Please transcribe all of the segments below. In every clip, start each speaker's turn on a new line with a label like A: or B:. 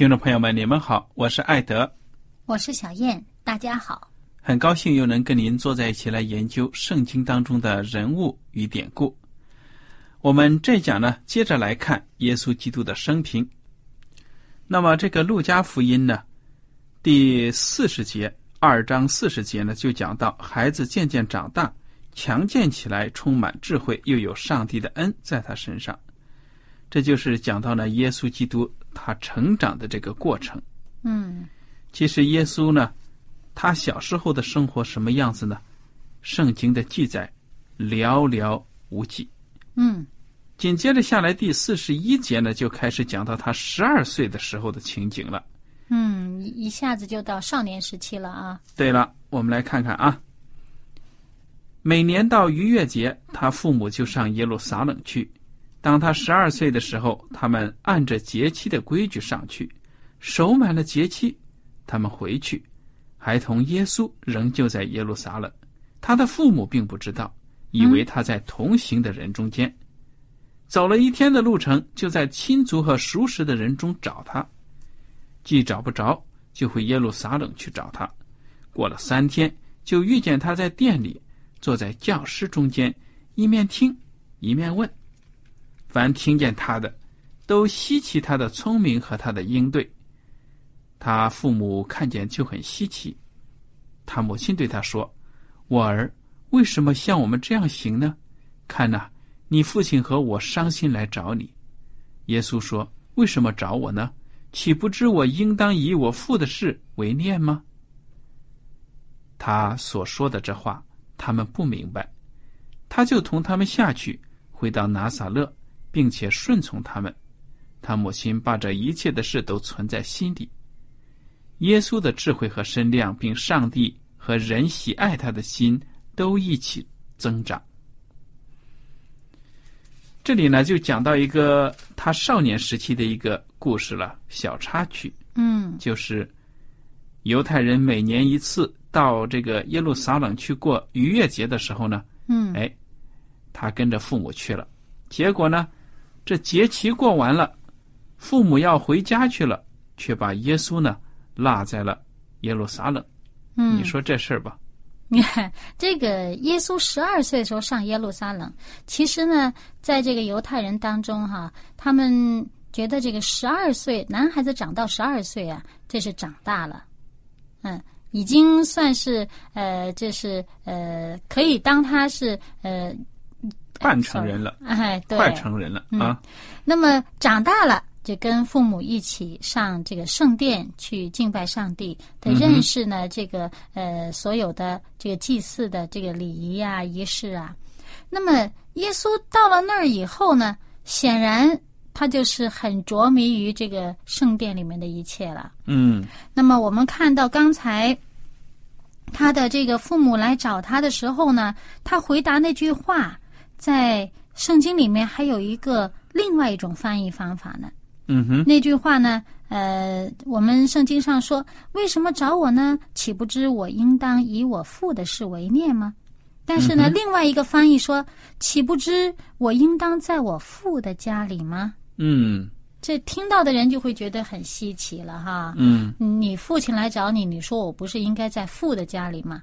A: 听众朋友们，你们好，我是艾德，
B: 我是小燕，大家好，
A: 很高兴又能跟您坐在一起来研究圣经当中的人物与典故。我们这讲呢，接着来看耶稣基督的生平。那么，这个路加福音呢，第四十节二章四十节呢，就讲到孩子渐渐长大，强健起来，充满智慧，又有上帝的恩在他身上。这就是讲到了耶稣基督他成长的这个过程。
B: 嗯，
A: 其实耶稣呢，他小时候的生活什么样子呢？圣经的记载寥寥无几。
B: 嗯，
A: 紧接着下来第四十一节呢，就开始讲到他十二岁的时候的情景了。
B: 嗯，一下子就到少年时期了啊。
A: 对了，我们来看看啊。每年到逾越节，他父母就上耶路撒冷去。当他十二岁的时候，他们按着节期的规矩上去，守满了节期，他们回去。孩童耶稣仍旧在耶路撒冷，他的父母并不知道，以为他在同行的人中间。走了一天的路程，就在亲族和熟识的人中找他，既找不着，就回耶路撒冷去找他。过了三天，就遇见他在店里，坐在教师中间，一面听，一面问。凡听见他的，都稀奇他的聪明和他的应对。他父母看见就很稀奇。他母亲对他说：“我儿，为什么像我们这样行呢？看呐，你父亲和我伤心来找你。”耶稣说：“为什么找我呢？岂不知我应当以我父的事为念吗？”他所说的这话，他们不明白。他就同他们下去，回到拿撒勒。并且顺从他们，他母亲把这一切的事都存在心里。耶稣的智慧和身量，并上帝和人喜爱他的心，都一起增长。这里呢，就讲到一个他少年时期的一个故事了，小插曲。
B: 嗯，
A: 就是犹太人每年一次到这个耶路撒冷去过逾越节的时候呢，
B: 嗯，
A: 哎，他跟着父母去了，结果呢。这节期过完了，父母要回家去了，却把耶稣呢落在了耶路撒冷。
B: 嗯，
A: 你说这事儿吧？
B: 你看，这个耶稣十二岁的时候上耶路撒冷，其实呢，在这个犹太人当中哈，他们觉得这个十二岁男孩子长到十二岁啊，这是长大了，嗯，已经算是呃，这是呃，可以当他是呃。
A: 半成人了，
B: 哎，对，
A: 快成人了啊。
B: 那么长大了，就跟父母一起上这个圣殿去敬拜上帝，的认识呢这个呃所有的这个祭祀的这个礼仪啊仪式啊。那么耶稣到了那儿以后呢，显然他就是很着迷于这个圣殿里面的一切了。
A: 嗯。
B: 那么我们看到刚才他的这个父母来找他的时候呢，他回答那句话，在圣经里面还有一个另外一种翻译方法呢。
A: 嗯哼，
B: 那句话呢，呃，我们圣经上说：“为什么找我呢？岂不知我应当以我父的事为念吗？”但是呢，
A: 嗯
B: 另外一个翻译说：“岂不知我应当在我父的家里吗
A: 嗯？”
B: 这听到的人就会觉得很稀奇了哈。
A: 嗯
B: 你父亲来找你，你说我不是应该在父的家里吗？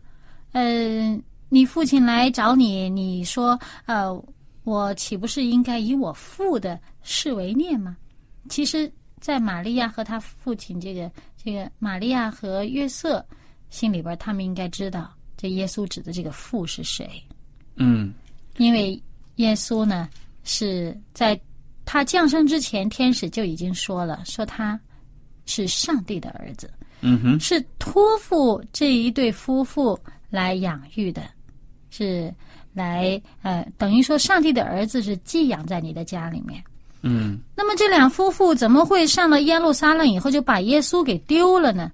B: 呃，你父亲来找你，你说呃，我岂不是应该以我父的事为念吗？其实，在玛利亚和他父亲这个这个玛利亚和约瑟心里边，他们应该知道这耶稣指的这个父是谁，
A: 嗯
B: 因为耶稣呢是在他降生之前，天使就已经说了，说他是上帝的儿子。
A: 嗯哼，
B: 是托付这一对夫妇来养育的，是来呃，等于说上帝的儿子是寄养在你的家里面。
A: 嗯
B: 那么这两夫妇怎么会上了耶路撒冷以后就把耶稣给丢了呢？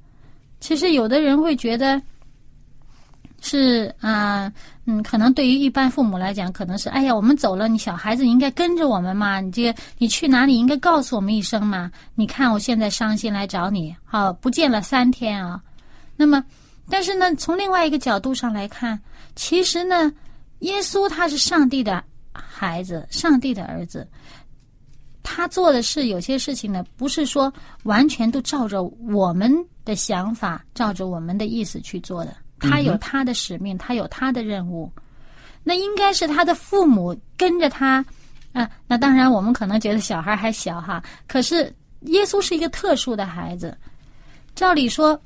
B: 其实有的人会觉得是啊、嗯，可能对于一般父母来讲，可能是哎呀，我们走了，你小孩子应该跟着我们嘛，你这个你去哪里应该告诉我们一声嘛。你看我现在伤心来找你，好、不见了三天啊。那么，但是呢，从另外一个角度上来看，其实呢，耶稣他是上帝的孩子，上帝的儿子。他做的事有些事情呢，不是说完全都照着我们的想法，照着我们的意思去做的。他有他的使命，他有他的任务。那应该是他的父母跟着他啊。那当然，我们可能觉得小孩还小哈，可是耶稣是一个特殊的孩子。照理说，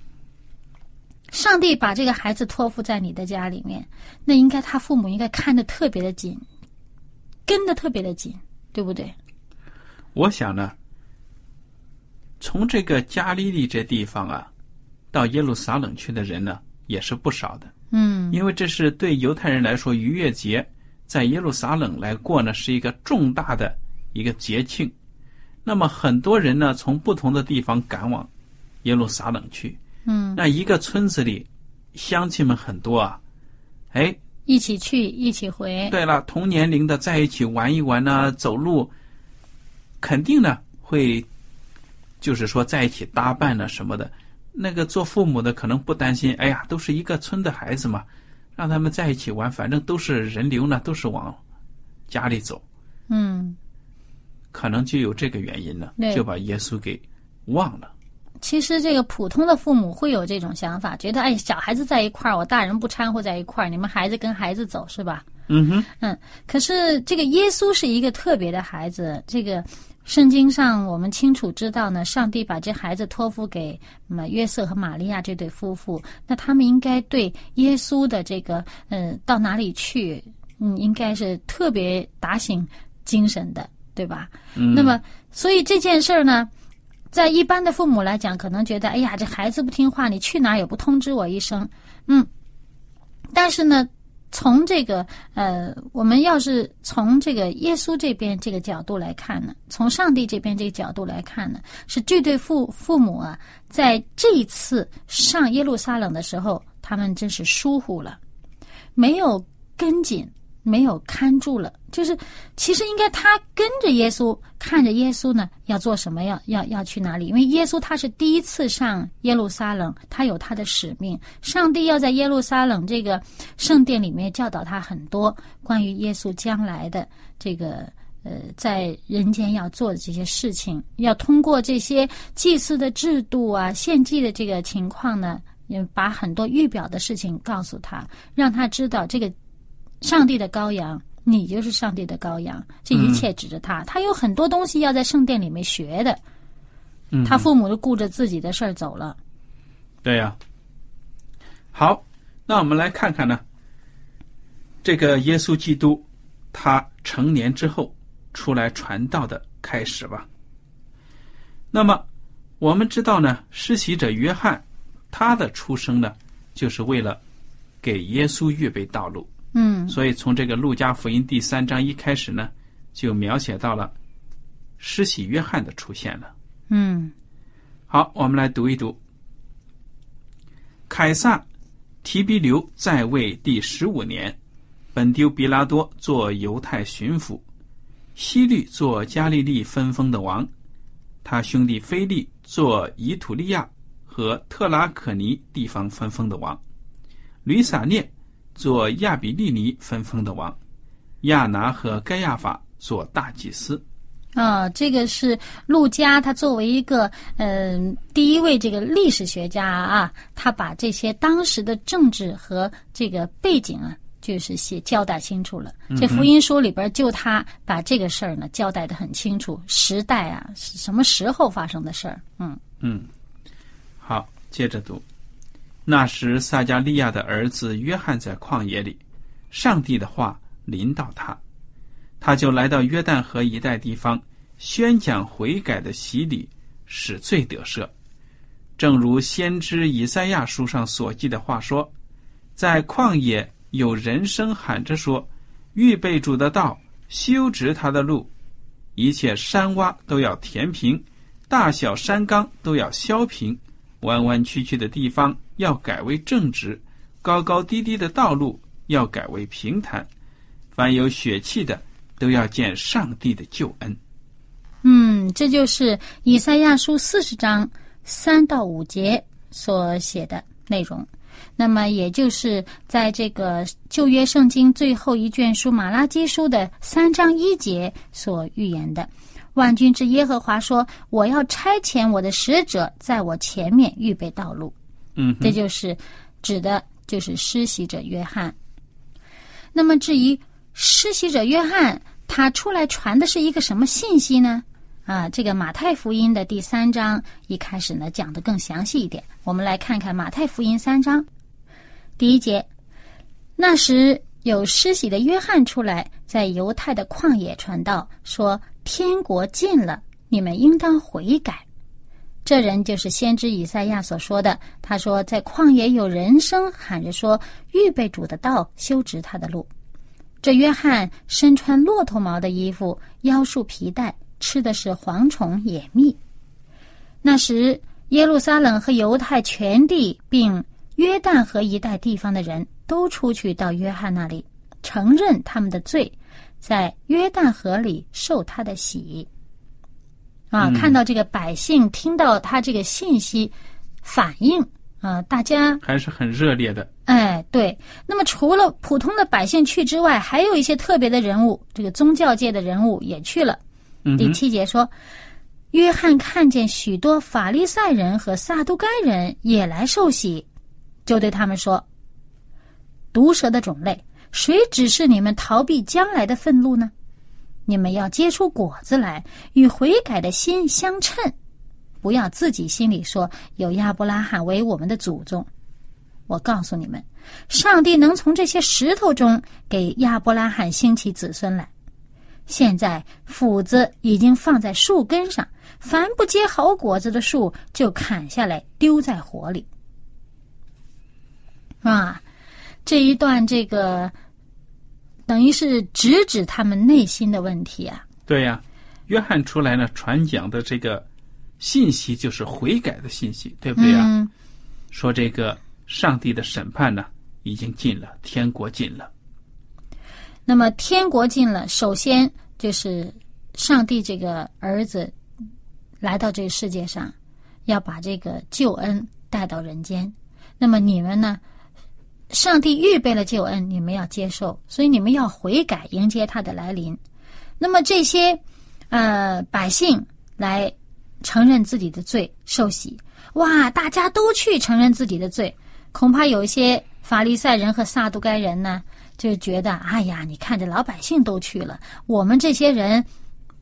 B: 上帝把这个孩子托付在你的家里面，那应该他父母应该看得特别的紧，跟得特别的紧，对不对？
A: 我想呢，从这个加利利这地方啊，到耶路撒冷去的人呢，也是不少的。
B: 嗯
A: 因为这是对犹太人来说，逾越节在耶路撒冷来过呢，是一个重大的一个节庆。那么很多人呢，从不同的地方赶往耶路撒冷去。
B: 嗯，
A: 那一个村子里，乡亲们很多啊。哎，
B: 一起去，一起回。
A: 对了，同年龄的在一起玩一玩呢、走路，肯定呢会，就是说在一起搭伴呢什么的。那个做父母的可能不担心，哎呀，都是一个村的孩子嘛，让他们在一起玩，反正都是人流呢，都是往家里走，
B: 嗯，
A: 可能就有这个原因呢，就把耶稣给忘了。
B: 其实这个普通的父母会有这种想法，觉得哎，小孩子在一块儿，我大人不掺和在一块儿，你们孩子跟孩子走是吧？
A: 嗯哼，
B: 嗯，可是这个耶稣是一个特别的孩子，这个圣经上我们清楚知道呢，上帝把这孩子托付给嗯约瑟和玛利亚这对夫妇，那他们应该对耶稣的这个嗯到哪里去，嗯，应该是特别打醒精神的，对吧？
A: 嗯，
B: 那么，所以这件事儿呢，在一般的父母来讲，可能觉得，哎呀，这孩子不听话，你去哪儿也不通知我一声，嗯。但是呢，从这个呃，我们要是从这个耶稣这边这个角度来看呢，从上帝这边这个角度来看呢，是这对父父母啊，在这一次上耶路撒冷的时候，他们真是疏忽了，没有跟紧。没有看住了，就是其实应该他跟着耶稣，看着耶稣呢要做什么，要要要去哪里？因为耶稣他是第一次上耶路撒冷，他有他的使命。上帝要在耶路撒冷这个圣殿里面教导他很多关于耶稣将来的这个呃在人间要做的这些事情，要通过这些祭祀的制度啊、献祭的这个情况呢，嗯，把很多预表的事情告诉他，让他知道这个。上帝的羔羊，你就是上帝的羔羊，这一切指着他。他有很多东西要在圣殿里面学的，
A: 嗯
B: 他父母就顾着自己的事儿走了。
A: 对呀、好，那我们来看看呢，这个耶稣基督他成年之后出来传道的开始吧。那么我们知道呢，施洗者约翰他的出生呢，就是为了给耶稣预备道路。
B: 嗯
A: 所以从这个路加福音第三章一开始呢，就描写到了施洗约翰的出现了。
B: 嗯
A: 好，我们来读一读。凯撒提比留在位第十五年，本丢比拉多做犹太巡抚，希律做加利利分封的王，他兄弟菲利做以土利亚和特拉可尼地方分封的王，吕撒涅做亚比利尼分封的王，亚拿和盖亚法做大祭司。
B: 啊，这个是陆家，他作为一个嗯、第一位这个历史学家啊，他把这些当时的政治和这个背景啊，就是写交代清楚了。这福音书里边就他把这个事儿呢交代的很清楚，时代啊是什么时候发生的事儿，嗯
A: 嗯，好，接着读。那时，撒加利亚的儿子约翰在旷野里，上帝的话临到他，他就来到约旦河一带地方，宣讲悔改的洗礼，使罪得赦。正如先知以赛亚书上所记的话说，在旷野有人声喊着说：“预备主的道，修直他的路，一切山洼都要填平，大小山冈都要削平，弯弯曲曲的地方要改为正直，高高低低的道路要改为平坦。凡有血气的，都要见上帝的救恩。
B: 嗯，这就是以赛亚书四十章三到五节所写的内容。那么，也就是在这个旧约圣经最后一卷书马拉基书的三章一节所预言的。万军之耶和华说：“我要差遣我的使者在我前面预备道路。”
A: 嗯，
B: 这就是指的就是施洗者约翰。那么至于施洗者约翰，他出来传的是一个什么信息呢？啊，这个马太福音的第三章一开始呢讲的更详细一点。我们来看看马太福音三章第一节。那时有施洗的约翰出来，在犹太的旷野传道，说：“天国近了，你们应当悔改。”这人就是先知以赛亚所说的。他说，在旷野有人声喊着说：“预备主的道，修直他的路。”这约翰身穿骆驼毛的衣服，腰束皮带，吃的是蝗虫野蜜。那时，耶路撒冷和犹太全地，并约旦河一带地方的人都出去到约翰那里，承认他们的罪，在约旦河里受他的洗。啊，
A: 嗯
B: 看到这个百姓听到他这个信息，反应啊，大家
A: 还是很热烈的。
B: 哎，对。那么除了普通的百姓去之外，还有一些特别的人物，这个宗教界的人物也去了。第七节说，约翰看见许多法利赛人和撒都该人也来受洗，就对他们说：“毒蛇的种类，谁指示你们逃避将来的愤怒呢？你们要结出果子来，与悔改的心相称。不要自己心里说有亚伯拉罕为我们的祖宗。我告诉你们，上帝能从这些石头中给亚伯拉罕兴起子孙来。现在斧子已经放在树根上，凡不结好果子的树就砍下来丢在火里。啊，这一段这个等于是直指他们内心的问题啊。
A: 对呀、约翰出来呢，传讲的这个信息就是悔改的信息，对不对啊、
B: 嗯，
A: 说这个上帝的审判呢，已经近了，天国近了。
B: 那么天国近了，首先就是上帝这个儿子来到这个世界上，要把这个救恩带到人间。那么你们呢？上帝预备了救恩，你们要接受，所以你们要悔改，迎接他的来临。那么这些呃百姓来承认自己的罪，受洗，哇，大家都去承认自己的罪，恐怕有一些法利赛人和撒都该人呢，就觉得，哎呀，你看这老百姓都去了，我们这些人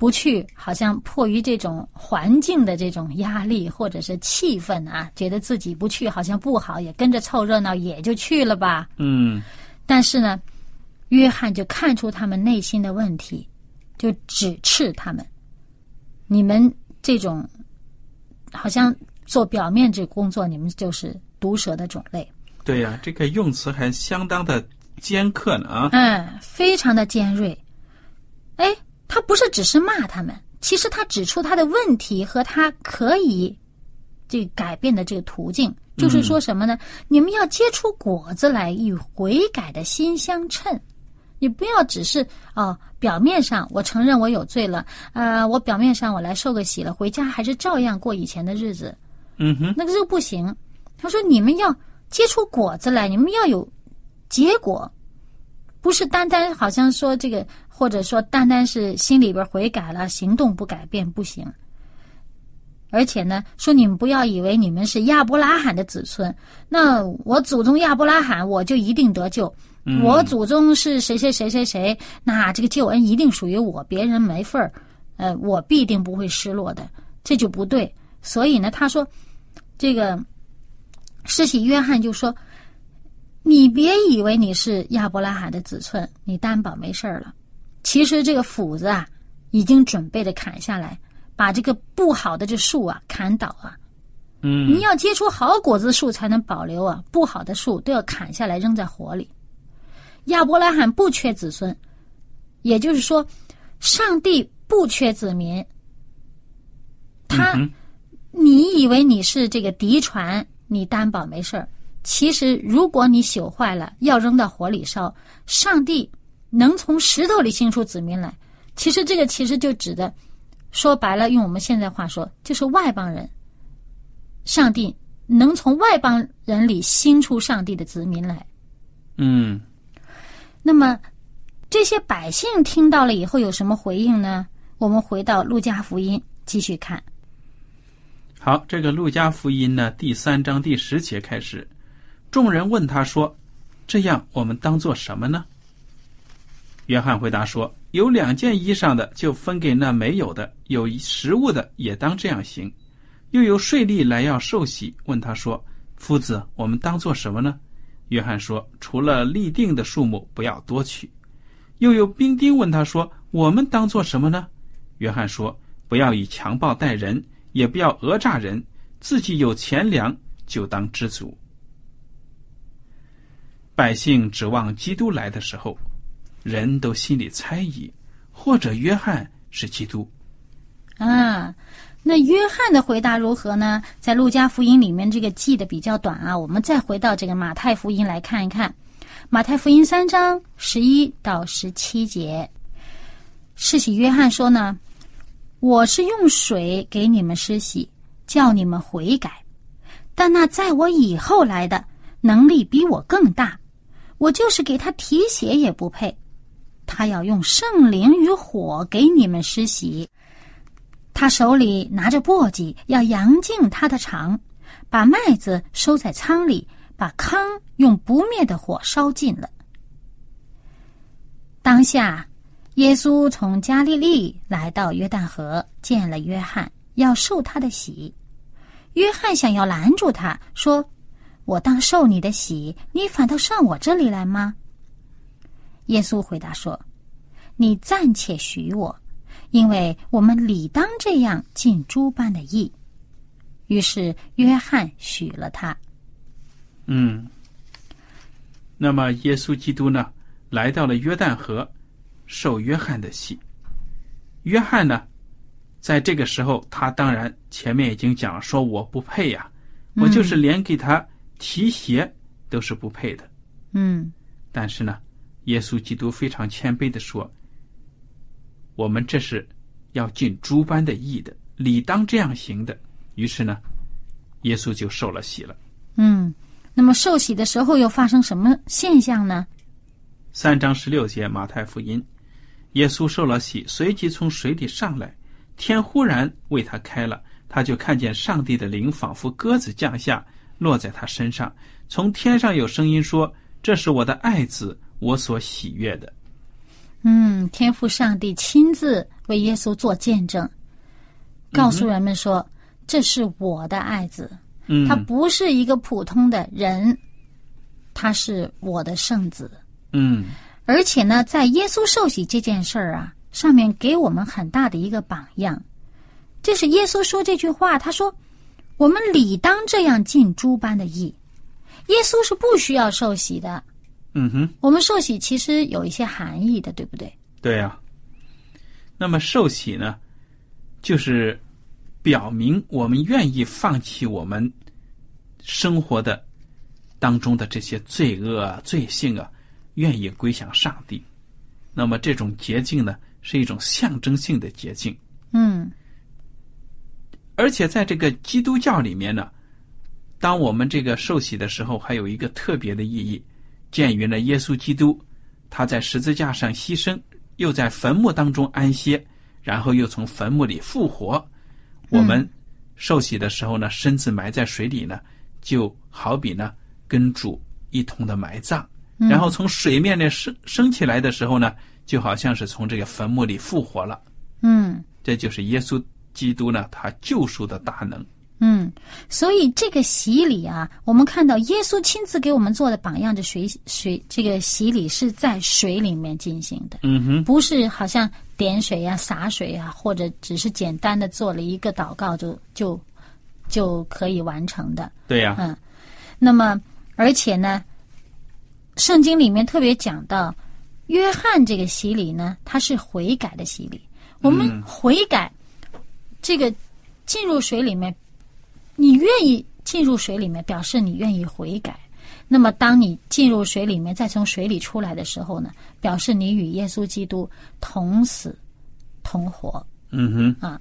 B: 不去，好像迫于这种环境的这种压力或者是气氛啊，觉得自己不去好像不好，也跟着凑热闹，也就去了吧。
A: 嗯，
B: 但是呢，约翰就看出他们内心的问题，就指斥他们：你们这种好像做表面这工作，你们就是毒蛇的种类。
A: 对呀、这个用词还相当的尖刻呢啊。
B: 嗯，非常的尖锐。哎，他不是只是骂他们，其实他指出他的问题和他可以这改变的这个途径，就是说什么呢？你们要结出果子来，与悔改的心相称。你不要只是哦，表面上我承认我有罪了，呃，我表面上我来受个洗了，回家还是照样过以前的日子。
A: 嗯哼，
B: 那个就不行。他说你们要结出果子来，你们要有结果，不是单单好像说这个，或者说单单是心里边悔改了，行动不改变不行。而且呢，说你们不要以为你们是亚伯拉罕的子孙，那我祖宗亚伯拉罕我就一定得救。我祖宗是谁谁谁谁谁，那这个救恩一定属于我，别人没份儿，呃，我必定不会失落的，这就不对。所以呢，他说，这个施洗约翰就说，你别以为你是亚伯拉罕的子孙，你担保没事儿了。其实这个斧子啊，已经准备着砍下来。把这个不好的这树啊砍倒啊，
A: 嗯，
B: 你要结出好果子树才能保留啊，不好的树都要砍下来扔在火里。亚伯拉罕不缺子孙，也就是说，上帝不缺子民。他，你以为你是这个嫡传，你担保没事儿。其实，如果你朽坏了，要扔到火里烧，上帝能从石头里 sinh 出子民来。其实，这个其实就指的。说白了，用我们现在话说，就是外邦人。上帝能从外邦人里兴出上帝的子民来。
A: 嗯。
B: 那么这些百姓听到了以后有什么回应呢？我们回到路加福音继续看。
A: 好，这个路加福音呢，第三章第十节开始，众人问他说：“这样我们当做什么呢？”约翰回答说。有两件衣裳的，就分给那没有的；有食物的，也当这样行。又有税吏来要受洗，问他说：“夫子，我们当做什么呢？”约翰说：“除了立定的数目，不要多取。”又有兵丁问他说：“我们当做什么呢？”约翰说：“不要以强暴待人，也不要讹诈人，自己有钱粮，就当知足。”百姓指望基督来的时候。人都心里猜疑，或者约翰是基督。
B: 啊，那约翰的回答如何呢？在路加福音里面，这个记的比较短啊。我们再回到这个马太福音来看一看，马太福音三章十一到十七节，施洗约翰说呢：“我是用水给你们施洗，叫你们悔改，但那在我以后来的能力比我更大，我就是给他提鞋也不配。”他要用圣灵与火给你们施洗，他手里拿着簸箕，要扬净他的肠，把麦子收在仓里，把糠用不灭的火烧尽了。当下，耶稣从加利利来到约旦河，见了约翰，要受他的洗。约翰想要拦住他，说：“我当受你的洗，你反倒上我这里来吗？”耶稣回答说：“你暂且许我，因为我们理当这样尽诸般的义。”于是约翰许了他。
A: 嗯。那么耶稣基督呢，来到了约旦河，受约翰的洗。约翰呢，在这个时候，他当然前面已经讲说我不配呀，我就是连给他提鞋都是不配的。
B: 嗯。
A: 但是呢。耶稣基督非常谦卑的说：“我们这是要尽诸般的义的，理当这样行的。”于是呢，耶稣就受了洗了。
B: 嗯，那么受洗的时候又发生什么现象呢？
A: 三章十六节马太福音，耶稣受了洗，随即从水里上来，天忽然为他开了，他就看见上帝的灵仿佛鸽子降下，落在他身上。从天上有声音说：“这是我的爱子。”我所喜悦的，
B: 嗯，天父上帝亲自为耶稣做见证，告诉人们说：“这是我的爱子，他不是一个普通的人，他是我的圣子。”
A: 嗯，
B: 而且呢，在耶稣受洗这件事儿啊，上面给我们很大的一个榜样。就是耶稣说这句话，他说：“我们理当这样尽诸般的义。”耶稣是不需要受洗的。
A: 嗯哼，
B: 我们受洗其实有一些含义的，对不对？
A: 对呀。那么受洗呢，就是表明我们愿意放弃我们生活的当中的这些罪恶啊、罪性啊，愿意归向上帝。那么这种洁净呢，是一种象征性的洁净。
B: 嗯
A: 而且在这个基督教里面呢，当我们这个受洗的时候，还有一个特别的意义。鉴于呢，耶稣基督他在十字架上牺牲，又在坟墓当中安歇，然后又从坟墓里复活。我们受洗的时候呢，身子埋在水里呢，就好比呢跟主一同的埋葬，
B: 嗯
A: 然后从水面呢升升起来的时候呢，就好像是从这个坟墓里复活了。
B: 嗯
A: 这就是耶稣基督呢，他救赎的大能。
B: 嗯，所以这个洗礼啊，我们看到耶稣亲自给我们做的榜样，这水水这个洗礼是在水里面进行的，
A: 嗯哼，
B: 不是好像点水呀、洒水呀，或者只是简单的做了一个祷告就就就可以完成的。
A: 对呀、
B: 嗯，那么而且呢，圣经里面特别讲到，约翰这个洗礼呢，它是悔改的洗礼。我们悔改，这个进入水里面，你愿意进入水里面，表示你愿意悔改。那么，当你进入水里面，再从水里出来的时候呢，表示你与耶稣基督同死同活。
A: 嗯哼啊，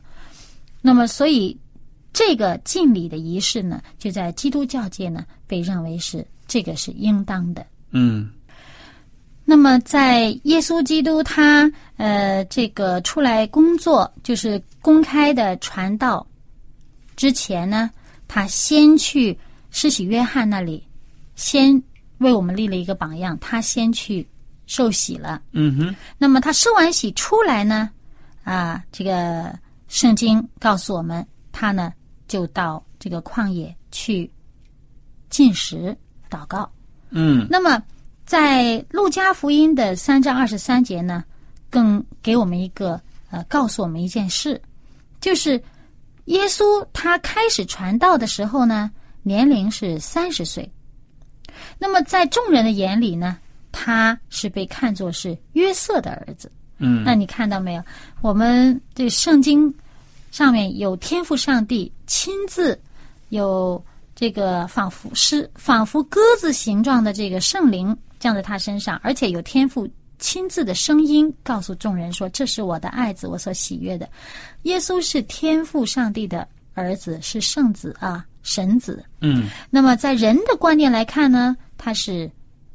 B: 那么，所以这个敬礼的仪式呢，就在基督教界呢，被认为是这个是应当的。
A: 嗯
B: 那么，在耶稣基督他呃这个出来工作，就是公开的传道之前呢，他先去施洗约翰那里，先为我们立了一个榜样，他先去受洗了。
A: 嗯哼，
B: 那么他受完洗出来呢，啊，这个圣经告诉我们，他呢就到这个旷野去进食祷告。
A: 嗯
B: 那么在路加福音的三章二十三节呢，更给我们一个呃，告诉我们一件事，就是耶稣他开始传道的时候呢，年龄是三十岁。那么在众人的眼里呢，他是被看作是约瑟的儿子。
A: 嗯，
B: 那你看到没有？我们这圣经上面有天赋上帝亲自有这个仿佛是仿佛鸽子形状的这个圣灵降在他身上，而且有天赋亲自的声音告诉众人说：“这是我的爱子，我所喜悦的。”耶稣是天赋上帝的儿子，是圣子啊，神子。
A: 嗯
B: 那么在人的观念来看呢，他是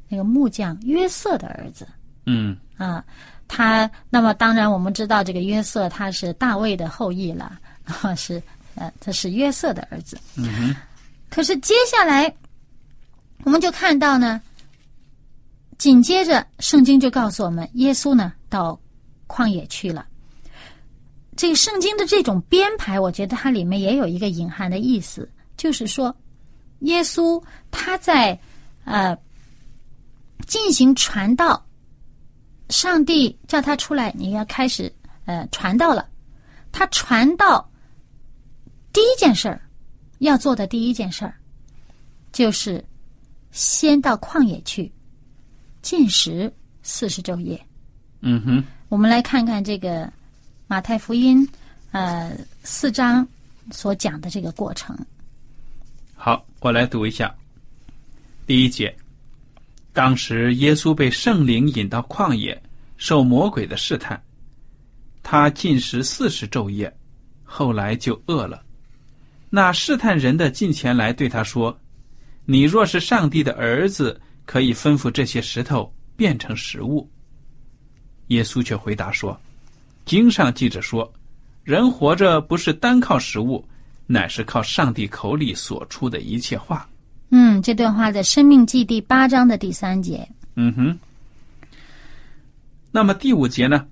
B: 那个木匠约瑟的儿子。
A: 嗯
B: 啊，他那么当然我们知道这个约瑟他是大卫的后裔了，啊 是呃他是约瑟的儿子。
A: 嗯哼，
B: 可是接下来我们就看到呢，紧接着圣经就告诉我们，耶稣呢到旷野去了。这个圣经的这种编排，我觉得它里面也有一个隐含的意思，就是说，耶稣他在呃进行传道，上帝叫他出来，你要开始呃传道了。他传道第一件事儿要做的第一件事儿，就是先到旷野去进食四十昼夜。
A: 嗯哼，
B: 我们来看看这个马太福音呃四章所讲的这个过程。
A: 好，我来读一下第一节。当时耶稣被圣灵引到旷野，受魔鬼的试探。他进食四十昼夜，后来就饿了。那试探人的近前来对他说：“你若是上帝的儿子，可以吩咐这些石头变成食物。”耶稣却回答说：“经上记着说，人活着不是单靠食物，乃是靠上帝口里所出的一切话。”
B: 嗯，这段话在《生命记》第八章的第三节。
A: 嗯哼。那么第五节呢，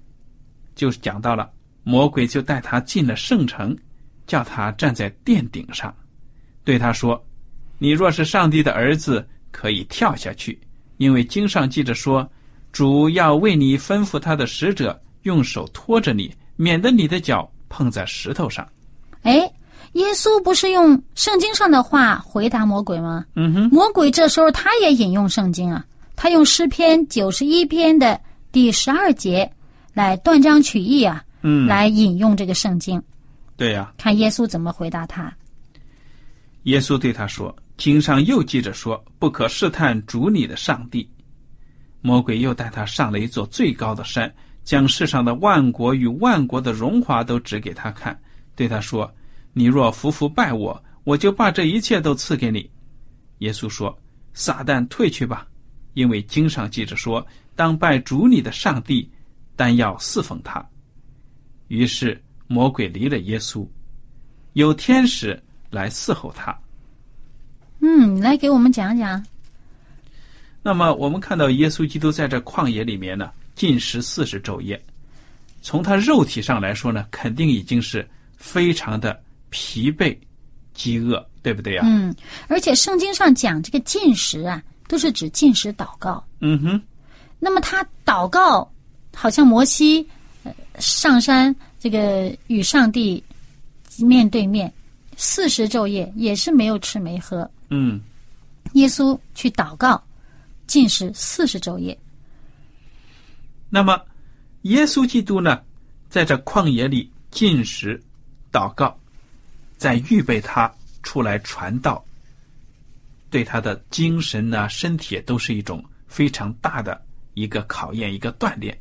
A: 就是讲到了魔鬼就带他进了圣城，叫他站在殿顶上，对他说：“你若是上帝的儿子，可以跳下去，因为经上记着说，主要为你吩咐他的使者用手托着你，免得你的脚碰在石头上。
B: 哎，耶稣不是用圣经上的话回答魔鬼吗？
A: 嗯哼，
B: 魔鬼这时候他也引用圣经啊，他用诗篇九十一篇的第十二节来断章取义啊，
A: 嗯，
B: 来引用这个圣经，
A: 对呀、
B: 看耶稣怎么回答他。
A: 耶稣对他说：“经上又记着说：“不可试探主你的上帝。”魔鬼又带他上了一座最高的山，将世上的万国与万国的荣华都指给他看，对他说：“你若服服拜我，我就把这一切都赐给你。”耶稣说：“撒旦退去吧，因为经上记着说，当拜主你的上帝，但要侍奉他。”于是魔鬼离了耶稣，有天使来伺候他。
B: 嗯，来给我们讲讲。
A: 那么我们看到耶稣基督在这旷野里面呢，禁食四十昼夜。从他肉体上来说呢，肯定已经是非常的疲惫、饥饿，对不对呀？
B: 嗯，而且圣经上讲这个进食啊，都是指进食祷告。
A: 嗯哼。
B: 那么他祷告，好像摩西呃上山这个与上帝面对面四十昼夜，也是没有吃没喝。
A: 嗯。
B: 耶稣去祷告。禁食四十昼夜。
A: 那么，耶稣基督呢，在这旷野里禁食、祷告，在预备他出来传道，对他的精神呢、身体都是一种非常大的一个考验、一个锻炼。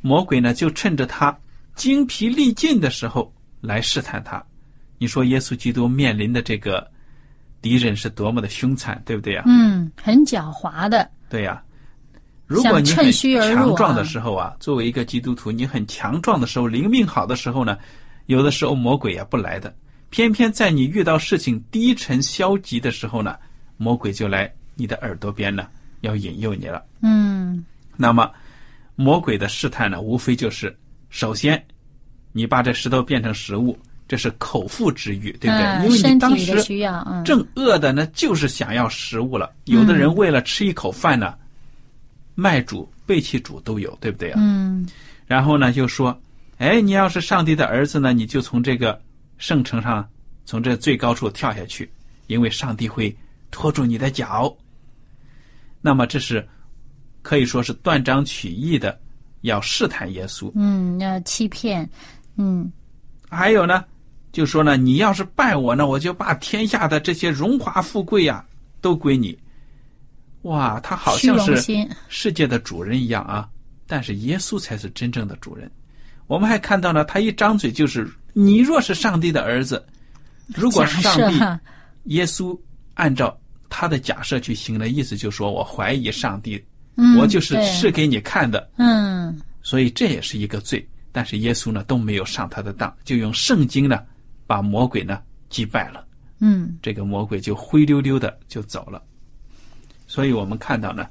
A: 魔鬼呢，就趁着他精疲力尽的时候来试探他。你说，耶稣基督面临的这个？敌人是多么的凶残，对不对呀？
B: 嗯，很狡猾的。
A: 对呀，如果你很强壮的时候啊，作为一个基督徒，你很强壮的时候，灵命好的时候呢，有的时候魔鬼也不来的。偏偏在你遇到事情低沉消极的时候呢，魔鬼就来你的耳朵边呢，要引诱你了。
B: 嗯，
A: 那么魔鬼的试探呢，无非就是首先你把这石头变成食物。这是口腹之欲，对不对？因为你当时正饿的呢，就是想要食物了。有的人为了吃一口饭呢，卖主背弃主都有，对不对啊？
B: 嗯。
A: 然后呢，就说：“哎，你要是上帝的儿子呢，你就从这个圣城上，从这最高处跳下去，因为上帝会拖住你的脚。”那么这是可以说是断章取义的，要试探耶稣。
B: 嗯，要欺骗。嗯。
A: 还有呢。就说呢，你要是拜我呢，我就把天下的这些荣华富贵呀都归你。哇，他好像是世界的主人一样啊！但是耶稣才是真正的主人。我们还看到呢，他一张嘴就是“你若是上帝的儿子”，如果上帝，耶稣按照他的假设去行的意思，就说我怀疑上帝，我就是试给你看的。
B: 嗯，
A: 所以这也是一个罪。但是耶稣呢都没有上他的当，就用圣经呢。把魔鬼呢击败了，
B: 嗯，
A: 这个魔鬼就灰溜溜的就走了。所以我们看到呢，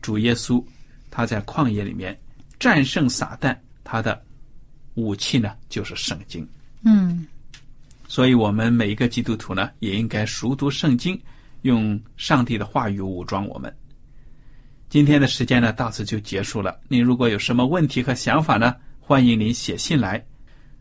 A: 主耶稣他在旷野里面战胜撒旦，他的武器呢就是圣经。
B: 嗯，
A: 所以我们每一个基督徒呢也应该熟读圣经，用上帝的话语武装我们。今天的时间呢到此就结束了。您如果有什么问题和想法呢，欢迎您写信来。